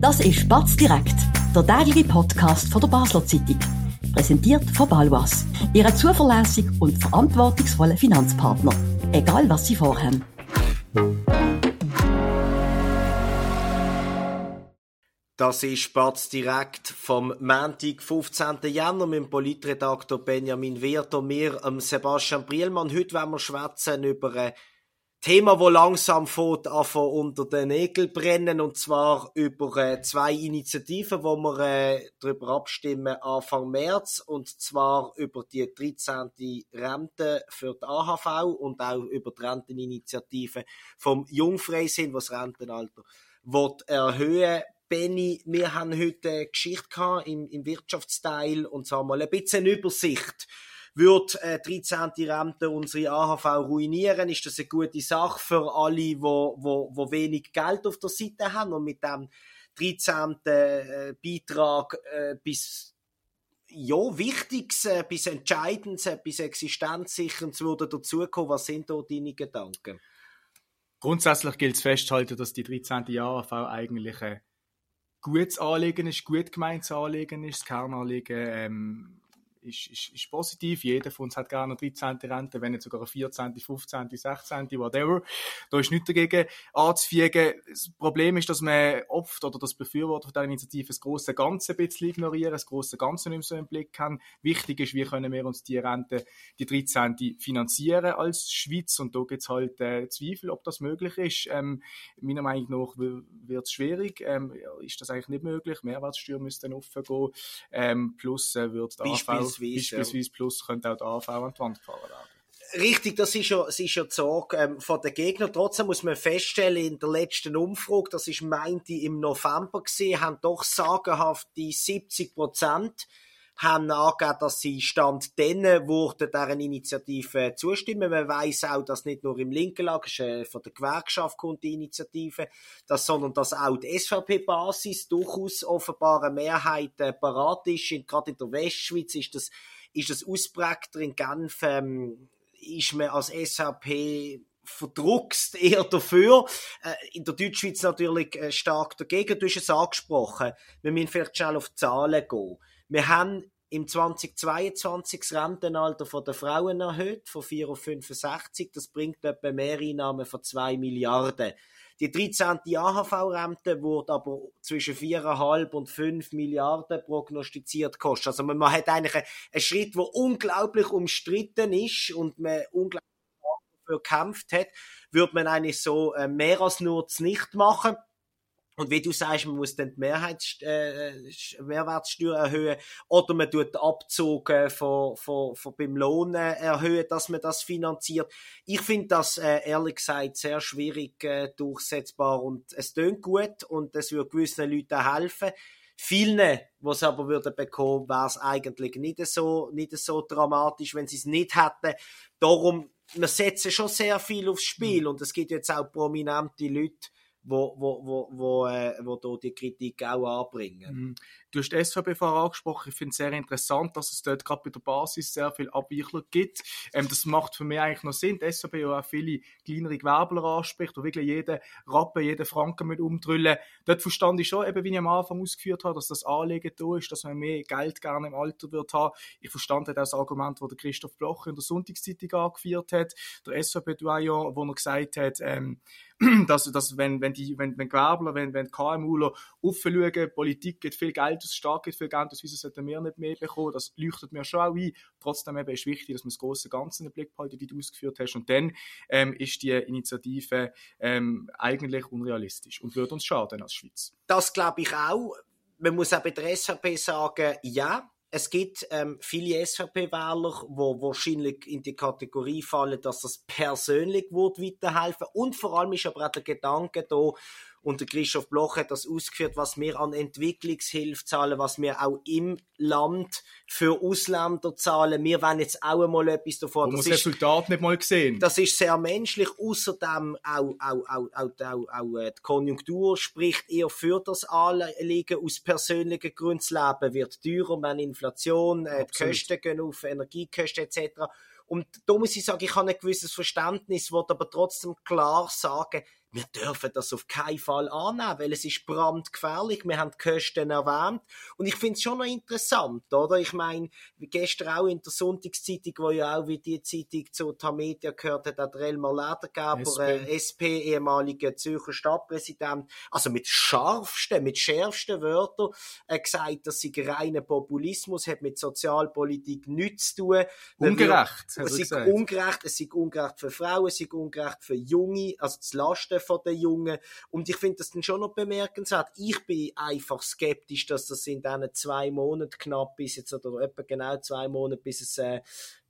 Das ist Batz direkt, der tägliche Podcast von der Basler Zeitung. Präsentiert von Balwas, Ihrem zuverlässigen und verantwortungsvollen Finanzpartner. Egal was Sie vorhaben. Das ist Spatz direkt vom Montag, 15. Januar mit dem Politredaktor Benjamin Wirth und mir, ähm, Sebastian Brielmann. Heute wollen wir über ein Thema, wo langsam fährt, unter den Nägeln brennen, und zwar über äh, zwei Initiativen, wo wir äh, darüber abstimmen Anfang März, und zwar über die 13. Rente für die AHV und auch über die Renteninitiative vom Jungfreisinn, was das Rentenalter wird erhöhen Benny, wir haben heute eine Geschichte im, im Wirtschaftsteil und zwar mal ein bisschen Übersicht. Würde äh, 13. Rente unsere AHV ruinieren, ist das eine gute Sache für alle, die wo, wo, wo wenig Geld auf der Seite haben und mit dem 13. Äh, Beitrag äh, bis ja, Wichtiges, äh, bis Entscheidendes, äh, bis Existenzsicherndes würde dazukommen. Was sind da deine Gedanken? Grundsätzlich gilt es festzuhalten, dass die 13. AHV eigentlich eine gutes Anliegen ist, gut gemeintes Anliegen ist. Das Kernanliegen ähm, ist, ist, ist positiv. Jeder von uns hat gerne eine 13. Rente, wenn nicht sogar eine 14., 15., 16., whatever. Da ist nichts dagegen anzufügen. Das Problem ist, dass man oft, oder das Befürworter von dieser Initiative, das große Ganze ein bisschen ignorieren, das große Ganze nicht mehr so im Blick haben. Wichtig ist, wie können wir uns die Rente, die 13. finanzieren als Schweiz und da gibt es halt äh, Zweifel, ob das möglich ist. Ähm, meiner Meinung nach wird es schwierig. Ähm, ist das eigentlich nicht möglich? Mehrwertsteuer müsste dann offen gehen. Ähm, plus äh, wird die AV Beispielsweise, Beispielsweise Plus könnte auch der AV an die Wand gefahren werden. Richtig, das ist ja, das ist ja die Sorge ähm, von den Gegnern. Trotzdem muss man feststellen, in der letzten Umfrage, das ist meinte im November gesehen, haben doch sagenhaft die 70 Prozent haben angegeben, dass sie Stand denen wurde deren Initiative zustimmen. Man weiß auch, dass nicht nur im linken Lager, von der Gewerkschaft kommt die Initiative, dass, sondern dass auch die SVP-Basis durchaus offenbar eine Mehrheit äh, parat ist. Und gerade in der Westschweiz ist das, ist das ausprägter. In Genf ähm, ist man als SVP verdruckst eher dafür. Äh, in der Deutschschweiz natürlich äh, stark dagegen. Du hast es angesprochen. Wir müssen vielleicht schnell auf die Zahlen gehen. Wir haben im 2022 das Rentenalter der Frauen erhöht, von 4 auf 65. Das bringt etwa Mehreinnahmen von 2 Milliarden. Die 13. AHV-Rente wurde aber zwischen 4,5 und 5 Milliarden prognostiziert kosten. Also man hat eigentlich einen, Schritt, der unglaublich umstritten ist und man unglaublich dafür gekämpft hat, würde man eigentlich so äh, mehr als nur nicht machen. Und wie du sagst, man muss dann die Mehrheits äh, Mehrwertsteuer erhöhen oder man tut Abzug äh, von, von, von beim Lohn äh, erhöhen, dass man das finanziert. Ich finde das äh, ehrlich gesagt sehr schwierig äh, durchsetzbar und es tönt gut und es würde gewissen Leuten helfen. Vielen, was aber würden bekommen, wäre es eigentlich nicht so, nicht so dramatisch, wenn sie es nicht hätten. Darum, wir setzen schon sehr viel aufs Spiel mhm. und es gibt jetzt auch prominente Leute, wo, wo, wo, wo, äh, wo da die Kritik auch anbringen. Mhm. Du hast vorher angesprochen. Ich finde es sehr interessant, dass es dort gerade bei der Basis sehr viel Abweichler gibt. Ähm, das macht für mich eigentlich noch Sinn. Die SVP ja auch viele kleinere Gewerbler anspricht, wo wirklich jeden Rappen, jeden Franken mit umdrüllen. Dort verstand ich schon, eben, wie ich am Anfang ausgeführt habe, dass das Anliegen da ist, dass man mehr Geld gerne im Alter wird haben. Ich verstand auch das Argument, das der Christoph Bloch in der Sonntagszeitung angeführt hat. Der SVP-Doyen, wo er gesagt hat, ähm, dass, dass wenn, wenn die, wenn, wenn Gewerbler, wenn, wenn KMUler aufschauen, Politik geht viel Geld aus, Staat geht viel Geld aus, wieso sollten wir nicht mehr bekommen? Das leuchtet mir schon auch ein. Trotzdem eben ist wichtig, dass man das große Ganze in den Blick behalten, wie du ausgeführt hast. Und dann ähm, ist die Initiative ähm, eigentlich unrealistisch und würde uns schaden als Schweiz. Das glaube ich auch. Man muss auch bei der SVP sagen, ja, es gibt ähm, viele SVP-Wähler, wo wahrscheinlich in die Kategorie fallen, dass das persönlich wird weiterhelfen und vor allem ist aber auch der Gedanke da, und der Christoph Bloch hat das ausgeführt, was wir an Entwicklungshilfe zahlen, was wir auch im Land für Ausländer zahlen. Wir wollen jetzt auch einmal etwas davon. Man muss das Resultat nicht mal gesehen. Das ist sehr menschlich. Außerdem auch, auch, auch, auch, auch, auch äh, die Konjunktur spricht eher für das Anliegen aus persönlichen Gründen. Das Leben wird teurer, man Inflation, äh, die Kosten gehen auf, Energiekosten etc. Und da muss ich sagen, ich habe ein gewisses Verständnis, wollte aber trotzdem klar sagen, wir dürfen das auf keinen Fall annehmen, weil es ist brandgefährlich. Wir haben die Kosten erwähnt. Und ich finde es schon noch interessant, oder? Ich meine, gestern auch in der Sonntagszeitung, wo ja auch wie die Zeitung zu Tamedia gehört hat, hat der Elmar Ledergeber, SP, äh, SP ehemaliger Zürcher Stadtpräsident, also mit scharfsten, mit schärfsten Wörtern äh, gesagt, dass sie reiner Populismus hat mit Sozialpolitik nichts zu tun. Ungerecht. Es ist ungerecht, es ist ungerecht für Frauen, es ist ungerecht für Junge, also das Lasten von den Jungen. Und ich finde das dann schon noch bemerkenswert. Ich bin einfach skeptisch, dass das in diesen zwei Monaten knapp bis jetzt, oder etwa genau zwei Monate, bis es, äh,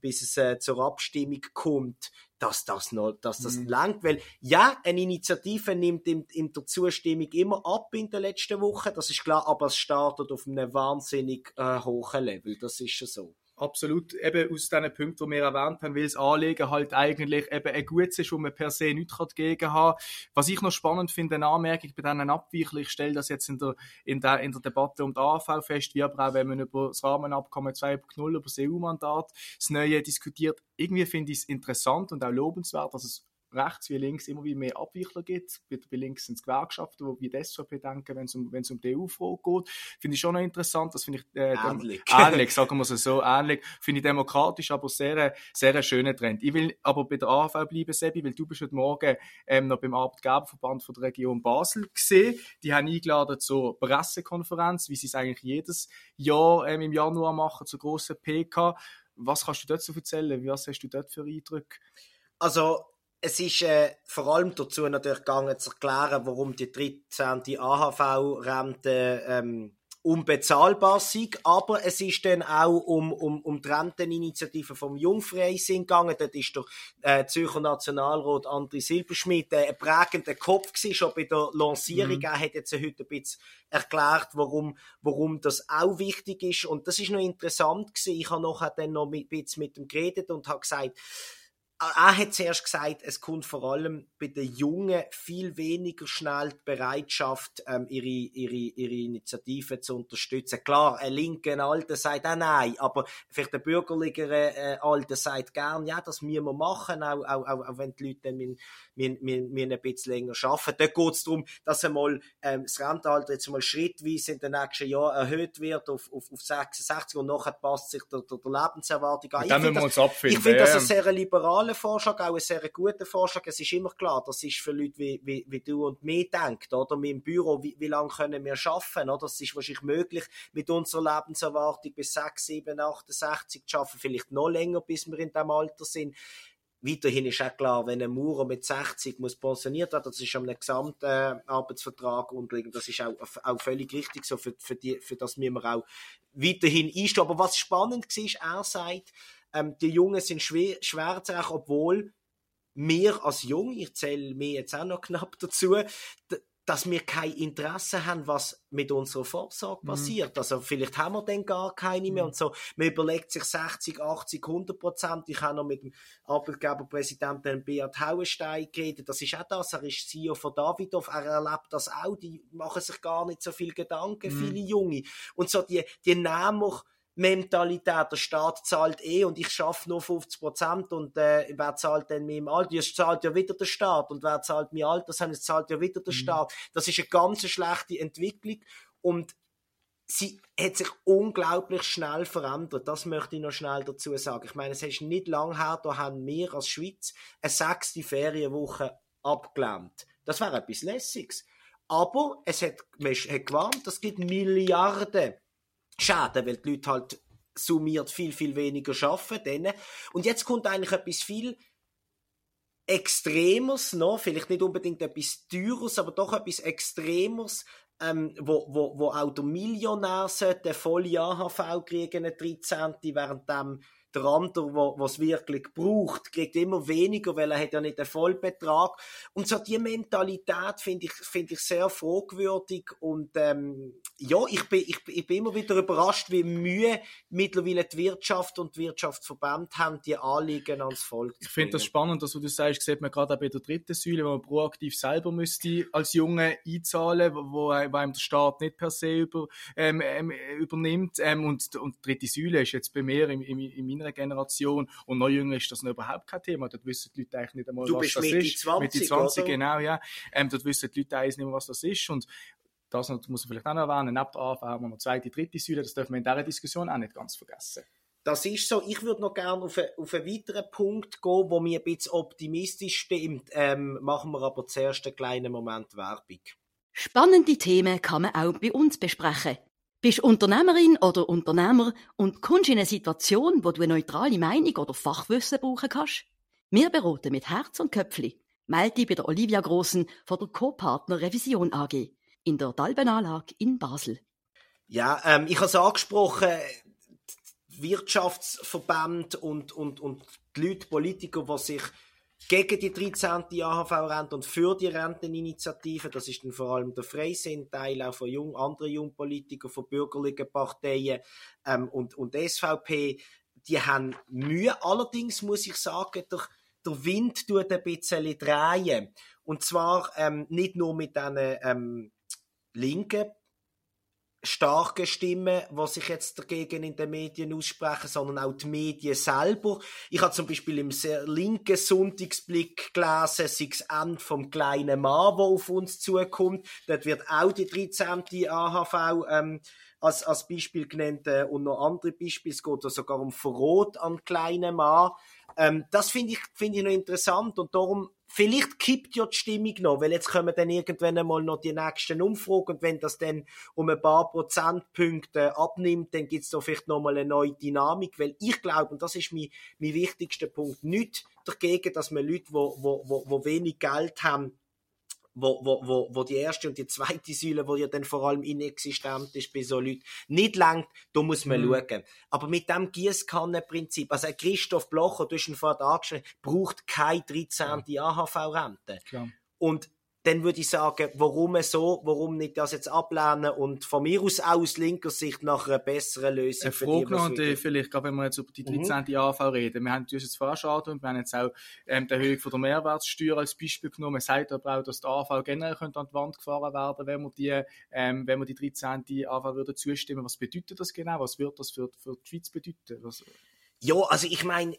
bis es äh, zur Abstimmung kommt, dass das noch, dass das mhm. langt, weil ja, eine Initiative nimmt in, in der Zustimmung immer ab in der letzten Woche, das ist klar, aber es startet auf einem wahnsinnig äh, hohen Level, das ist schon so absolut. Eben aus diesen Punkten, die wir erwähnt haben, weil das Anlegen halt eigentlich eben ein Gutes ist, wo man per se nichts dagegen haben Was ich noch spannend finde, eine Anmerkung bei diesen Abweichungen, ich stelle das jetzt in der, in der, in der Debatte um die AV fest, wie aber auch wenn man über das Rahmenabkommen 2.0, über das EU-Mandat, das Neue diskutiert, irgendwie finde ich es interessant und auch lobenswert, dass es rechts wie links immer wie mehr Abweichler gibt. Bei, bei links sind es Gewerkschaften, die wie die SVP denken, wenn es um, wenn es um die EU-Frage geht. Finde ich schon noch interessant. Das finde ich, äh, ähnlich. ähnlich, sagen wir es so, ähnlich. Finde ich demokratisch, aber sehr, sehr schöner Trend. Ich will aber bei der AHV bleiben, Sebi, weil du bist heute Morgen ähm, noch beim Arbeitgeberverband von der Region Basel gesehen. Die haben eingeladen zur Pressekonferenz, wie sie es eigentlich jedes Jahr ähm, im Januar machen, zur grossen PK. Was kannst du dazu erzählen? Was hast du dort für Eindrücke? Also, es ist äh, vor allem dazu natürlich gegangen, zu erklären, warum die 13. AHV-Rente ähm, unbezahlbar sind. Aber es ist dann auch um, um, um die Renteninitiative vom Jungfreisinn gegangen. Dort ist der äh, Zürcher Nationalrat André Silberschmidt äh, ein prägender Kopf gewesen, schon bei der Lancierung. Mhm. Er hat jetzt heute ein bisschen erklärt, warum, warum das auch wichtig ist. Und das ist noch interessant gewesen. Ich habe nachher dann noch ein bisschen mit ihm geredet und habe gesagt, er hat zuerst gesagt, es kommt vor allem bei den Jungen viel weniger schnell die Bereitschaft, ähm, ihre, ihre, ihre Initiative zu unterstützen. Klar, ein linker Alter sagt auch nein, aber vielleicht ein bürgerlicher äh, Alter sagt gern, ja, das müssen wir machen, auch, auch, auch, auch wenn die Leute dann müssen, müssen, müssen, ein bisschen länger arbeiten. Dort geht es darum, dass einmal ähm, das Rentenalter jetzt mal schrittweise in den nächsten Jahren erhöht wird auf, auf, auf 66 und nachher passt sich der, der, der Lebenserwartung an. Ich finde das, das ein sehr liberaler tollen Vorschlag, auch ein sehr guter Vorschlag. Es ist immer klar, das ist für Leute wie, wie, wie du und mich denkt, oder? Mit dem Büro, wie, wie lange können wir arbeiten, oder? Das ist wahrscheinlich möglich, mit unserer Lebenserwartung bis 6, 7, 68 zu arbeiten, vielleicht noch länger, bis wir in diesem Alter sind. Weiterhin ist auch klar, wenn ein Maurer mit 60 muss pensioniert werden, das ist am gesamten äh, Arbeitsvertrag unterliegend, das ist auch, auch völlig richtig so, für, für, die, für das müssen wir auch weiterhin einstehen. Aber was spannend war, er sagt, ähm, die Jungen sind schwer, schwer zu erreichen, obwohl wir als Jung, ich zähle mir jetzt auch noch knapp dazu, dass wir kein Interesse haben, was mit unserer Vorsorge mhm. passiert. Mhm. Also vielleicht haben wir dann gar keine mehr mhm. und so. Man überlegt sich 60, 80, 100 Prozent. Ich habe noch mit dem Arbeitgeberpräsidenten Beat Hauenstein geredet. Das ist auch das. Er ist CEO von Davidoff. Er erlebt das auch. Die machen sich gar nicht so viel Gedanken, mhm. viele Junge. Und so die, die Nehmer, Mentalität. Der Staat zahlt eh und ich schaffe nur 50 Prozent und äh, wer zahlt denn mir im Alter? Es zahlt ja wieder der Staat und wer zahlt mir Altersheim? Es zahlt ja wieder der mhm. Staat. Das ist eine ganz schlechte Entwicklung und sie hat sich unglaublich schnell verändert. Das möchte ich noch schnell dazu sagen. Ich meine, es ist nicht lang her, da haben wir als Schweiz eine sechste Ferienwoche abgelehnt. Das wäre etwas Lässiges. Aber es hat, man hat gewarnt, es gibt Milliarden Schäden, weil die Leute halt summiert viel, viel weniger arbeiten. Und jetzt kommt eigentlich etwas viel Extremes noch, vielleicht nicht unbedingt etwas Teures, aber doch etwas Extremes, ähm, wo, wo, wo auch der Millionär sollte volle AHV kriegen, eine 13. während dem der andere, wo was wirklich braucht, kriegt immer weniger, weil er hat ja nicht einen Vollbetrag. Und so die Mentalität finde ich, finde ich sehr fragwürdig. Und ähm, ja, ich bin, ich, ich bin immer wieder überrascht, wie Mühe mittlerweile die Wirtschaft und die Wirtschaftsverbände haben, die Anliegen ans Volk Ich finde das spannend, dass du das sagst, sieht man gerade auch bei der dritten Säule, wo man proaktiv selber müsste als Junge einzahlen, wo, wo einem der Staat nicht per se über, ähm, ähm übernimmt. Ähm, und, und die dritte Säule ist jetzt bei mir in, in, in meiner Generation und noch jünger ist das noch überhaupt kein Thema. Dort wissen die Leute eigentlich nicht einmal, du was bist das Mitte ist. 20, Mitte 20, oder? genau, ja. Ähm, dort wissen die Leute eigentlich nicht mehr, was das ist und das muss man vielleicht auch noch erwähnen, neben der AV haben wir noch zweite, dritte Säule, das dürfen wir in dieser Diskussion auch nicht ganz vergessen. Das ist so. Ich würde noch gerne auf, einen- auf einen weiteren Punkt gehen, wo mir ein bisschen optimistisch stimmt. Ähm, machen wir aber zuerst einen kleinen Moment Werbung. Spannende Themen kann man auch bei uns besprechen. Bist Unternehmerin oder Unternehmer und kommst in eine Situation, wo du eine neutrale Meinung oder Fachwissen brauchen kannst? Wir beraten mit Herz und Köpfli. Melde dich bei der Olivia Grossen von der Co-Partner Revision AG in der Dalbenanlage in Basel. Ja, ähm, ich habe es angesprochen, die Wirtschaftsverbände und, und, und die Leute, Politiker, die sich gegen die 13. AHV-Rente und für die Renteninitiative, das ist dann vor allem der Freisinn-Teil auch von jung, anderen Jungpolitikern, von bürgerlichen Parteien ähm, und, und SVP, die haben Mühe. Allerdings muss ich sagen, der, der Wind tut ein bisschen drehen. Und zwar ähm, nicht nur mit diesen ähm, linken starke Stimmen, die sich jetzt dagegen in den Medien aussprechen, sondern auch die Medien selber. Ich habe zum Beispiel im sehr linken Sonntagsblick gelesen, sei es Ende vom kleinen Mann, der auf uns zukommt. Dort wird auch die 13. AHV ähm, als, als Beispiel genannt äh, und noch andere Beispiele. Es geht sogar um Verrot an kleinen Mann. Ähm, das finde ich, finde ich noch interessant und darum vielleicht kippt ja die Stimmung noch, weil jetzt kommen dann irgendwann einmal noch die nächsten Umfragen und wenn das dann um ein paar Prozentpunkte abnimmt, dann gibt es da vielleicht nochmal eine neue Dynamik, weil ich glaube, und das ist mein, mein wichtigster Punkt, nicht dagegen, dass man Leute, wo, wo, wo, wo wenig Geld haben, wo, wo, wo, wo die erste und die zweite Säule, wo ja dann vor allem inexistent ist bei so Leuten, nicht langt, da muss man Mhm. schauen. Aber mit dem Gießkannenprinzip, also Christoph Blocher, du hast ihn vorhin angeschrieben, braucht keine 13. AHV-Rente. Klar. Und dann würde ich sagen, warum so, warum nicht das jetzt ablehnen und von mir aus aus linker Sicht nach einer besseren Lösung Eine für Frage die, noch, äh, vielleicht, gerade wenn wir jetzt über die Mhm. 13. AV reden. Wir haben uns jetzt schon und wir haben jetzt auch ähm, die Erhöhung von der Mehrwertsteuer als Beispiel genommen. Man sagt aber auch, dass die AV generell könnte an die Wand gefahren werden, wenn wir die, ähm, wenn wir die 13. AV würden zustimmen. Was bedeutet das genau? Was wird das für, für die Schweiz bedeuten? Was, Ja, also ich meine,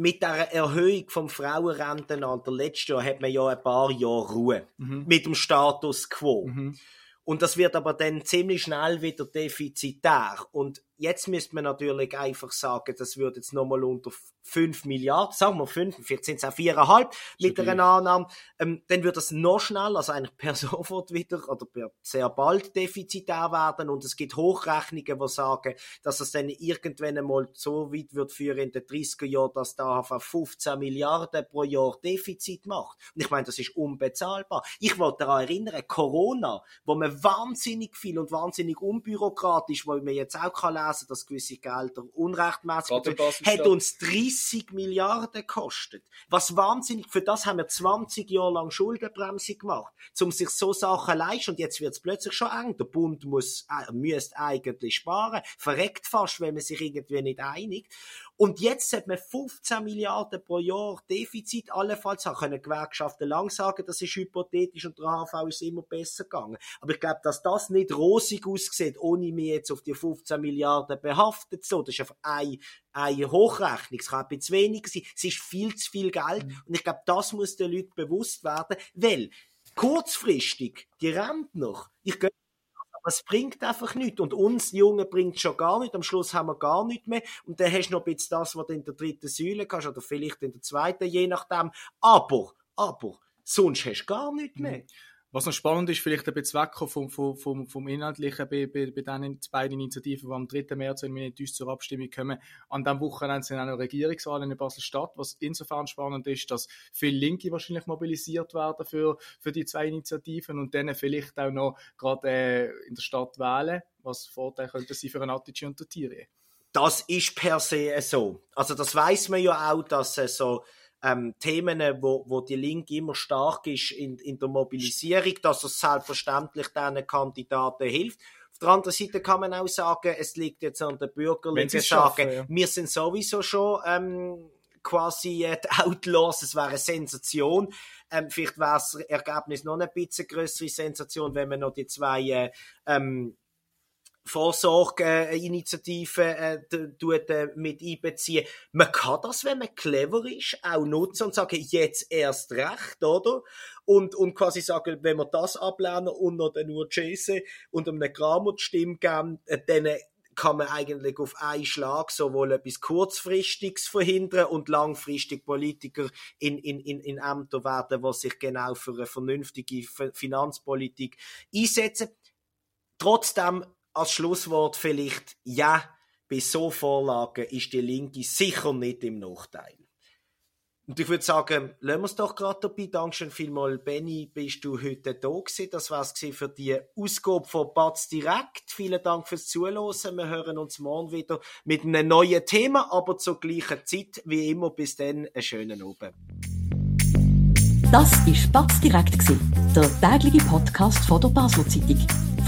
mit der Erhöhung vom Frauenrentenalter letztes Jahr hat man ja ein paar Jahre Ruhe mhm. mit dem Status quo. Mhm. Und das wird aber dann ziemlich schnell wieder defizitär. Und jetzt müsste man natürlich einfach sagen, das wird jetzt nochmal unter 5 Milliarden, sagen wir 5, vielleicht sind es auch 4,5 mit Schon einer Annahme, ähm, dann wird das noch schnell, also eigentlich per sofort wieder oder per sehr bald defizitär werden. Und es gibt Hochrechnungen, die sagen, dass es dann irgendwann einmal so weit wird führen in den 30er Jahren, dass da auf 15 Milliarden pro Jahr Defizit macht. Und ich meine, das ist unbezahlbar. Ich wollte daran erinnern, Corona, wo man wahnsinnig viel und wahnsinnig unbürokratisch, weil man jetzt auch kann lesen, dass gewisse Gelder unrechtmäßig hat uns 30 Milliarden gekostet. Was wahnsinnig, für das haben wir 20 Jahre lang Schuldenbremse gemacht, um sich so Sachen leisten. Und jetzt wird es plötzlich schon eng. Der Bund muss, äh, müsste eigentlich sparen. Verreckt fast, wenn man sich irgendwie nicht einigt. Und jetzt hat man 15 Milliarden pro Jahr Defizit. Allenfalls haben können Gewerkschaften lang sagen, das ist hypothetisch und der HV ist immer besser gegangen. Aber ich glaube, dass das nicht rosig aussieht, ohne mich jetzt auf die 15 Milliarden behaftet zu. Das ist einfach eine, eine Hochrechnung. Es kann ein bisschen wenig sein. Es ist viel zu viel Geld. Und ich glaube, das muss den Leuten bewusst werden, weil kurzfristig die Rentner, ich aber es bringt einfach nichts. Und uns Jungen bringt es schon gar nicht. Am Schluss haben wir gar nichts mehr. Und dann hast du noch ein bisschen das, was du in der dritten Säule kannst, oder vielleicht in der zweiten, je nachdem. Aber, aber, sonst hast du gar nichts mehr. Was noch spannend ist, vielleicht ein bisschen vom, vom, vom, Inhaltlichen bei, bei, bei diesen beiden Initiativen, die am 3. März, wenn wir nicht uns zur Abstimmung kommen, an diesem Wochenende sind auch noch Regierungswahlen in Basel-Stadt, was insofern spannend ist, dass viele Linke wahrscheinlich mobilisiert werden für, für die zwei Initiativen und dann vielleicht auch noch gerade äh, in der Stadt wählen, was Vorteil könnte sein für einen Attici und Thierry. Das ist per se so. Also das weiß man ja auch, dass äh, so ähm, Themen, wo, wo die Linke immer stark ist in, in der Mobilisierung, dass es selbstverständlich diesen Kandidaten hilft. Auf der anderen Seite kann man auch sagen, es liegt jetzt an den Bürgerlichen, sagen, ja. wir sind sowieso schon ähm, quasi äh, Outlaws, es wäre eine Sensation. Ähm, vielleicht wäre das Ergebnis noch eine bisschen größere Sensation, wenn man noch die zwei äh, ähm, Vorsorgeinitiativen äh, äh, mit einbeziehen. Man kann das, wenn man clever ist, auch nutzen und sagen, jetzt erst recht, oder? Und, und quasi sagen, wenn wir das ablehnen und noch den Urchese und einem Gramo die Stimme geben, äh, dann kann man eigentlich auf einen Schlag sowohl etwas Kurzfristiges verhindern und langfristig Politiker in, in, in, in Ämter werden, die sich genau für eine vernünftige Finanzpolitik einsetzen. Trotzdem als Schlusswort vielleicht, ja, bei so Vorlagen ist die Linke sicher nicht im Nachteil. Und ich würde sagen, lassen wir es doch gerade dabei. Dankeschön vielmals, Benny, bist du heute da gewesen. Das war es für die Ausgabe von Batz direkt. Vielen Dank fürs Zuhören. Wir hören uns morgen wieder mit einem neuen Thema, aber zur gleichen Zeit wie immer. Bis dann, einen schönen Abend. Das war Batz direkt, der tägliche Podcast von der Basel Zeitung.